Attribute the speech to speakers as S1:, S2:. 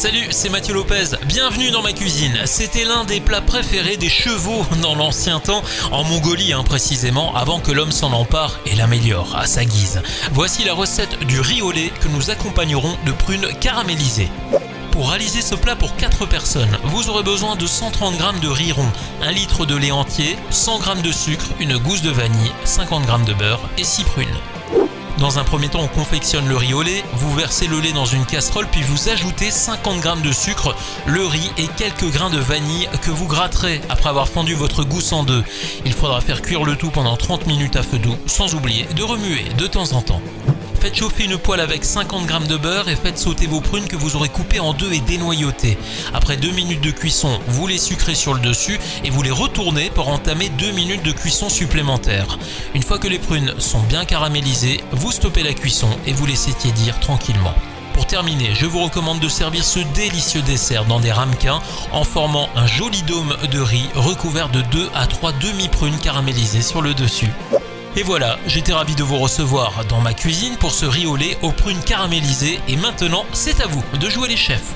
S1: Salut, c'est Mathieu Lopez. Bienvenue dans ma cuisine. C'était l'un des plats préférés des chevaux dans l'ancien temps, en Mongolie hein, précisément, avant que l'homme s'en empare et l'améliore à sa guise. Voici la recette du riz au lait que nous accompagnerons de prunes caramélisées. Pour réaliser ce plat pour 4 personnes, vous aurez besoin de 130 g de riz rond, 1 litre de lait entier, 100 g de sucre, une gousse de vanille, 50 g de beurre et 6 prunes. Dans un premier temps, on confectionne le riz au lait, vous versez le lait dans une casserole puis vous ajoutez 50 g de sucre, le riz et quelques grains de vanille que vous gratterez après avoir fendu votre gousse en deux. Il faudra faire cuire le tout pendant 30 minutes à feu doux, sans oublier de remuer de temps en temps. Faites chauffer une poêle avec 50 g de beurre et faites sauter vos prunes que vous aurez coupées en deux et dénoyautées. Après 2 minutes de cuisson, vous les sucrez sur le dessus et vous les retournez pour entamer 2 minutes de cuisson supplémentaire. Une fois que les prunes sont bien caramélisées, vous stoppez la cuisson et vous laissez tiédir tranquillement. Pour terminer, je vous recommande de servir ce délicieux dessert dans des ramequins en formant un joli dôme de riz recouvert de 2 à 3 demi-prunes caramélisées sur le dessus. Et voilà, j'étais ravi de vous recevoir dans ma cuisine pour ce lait aux prunes caramélisées et maintenant c'est à vous de jouer les chefs.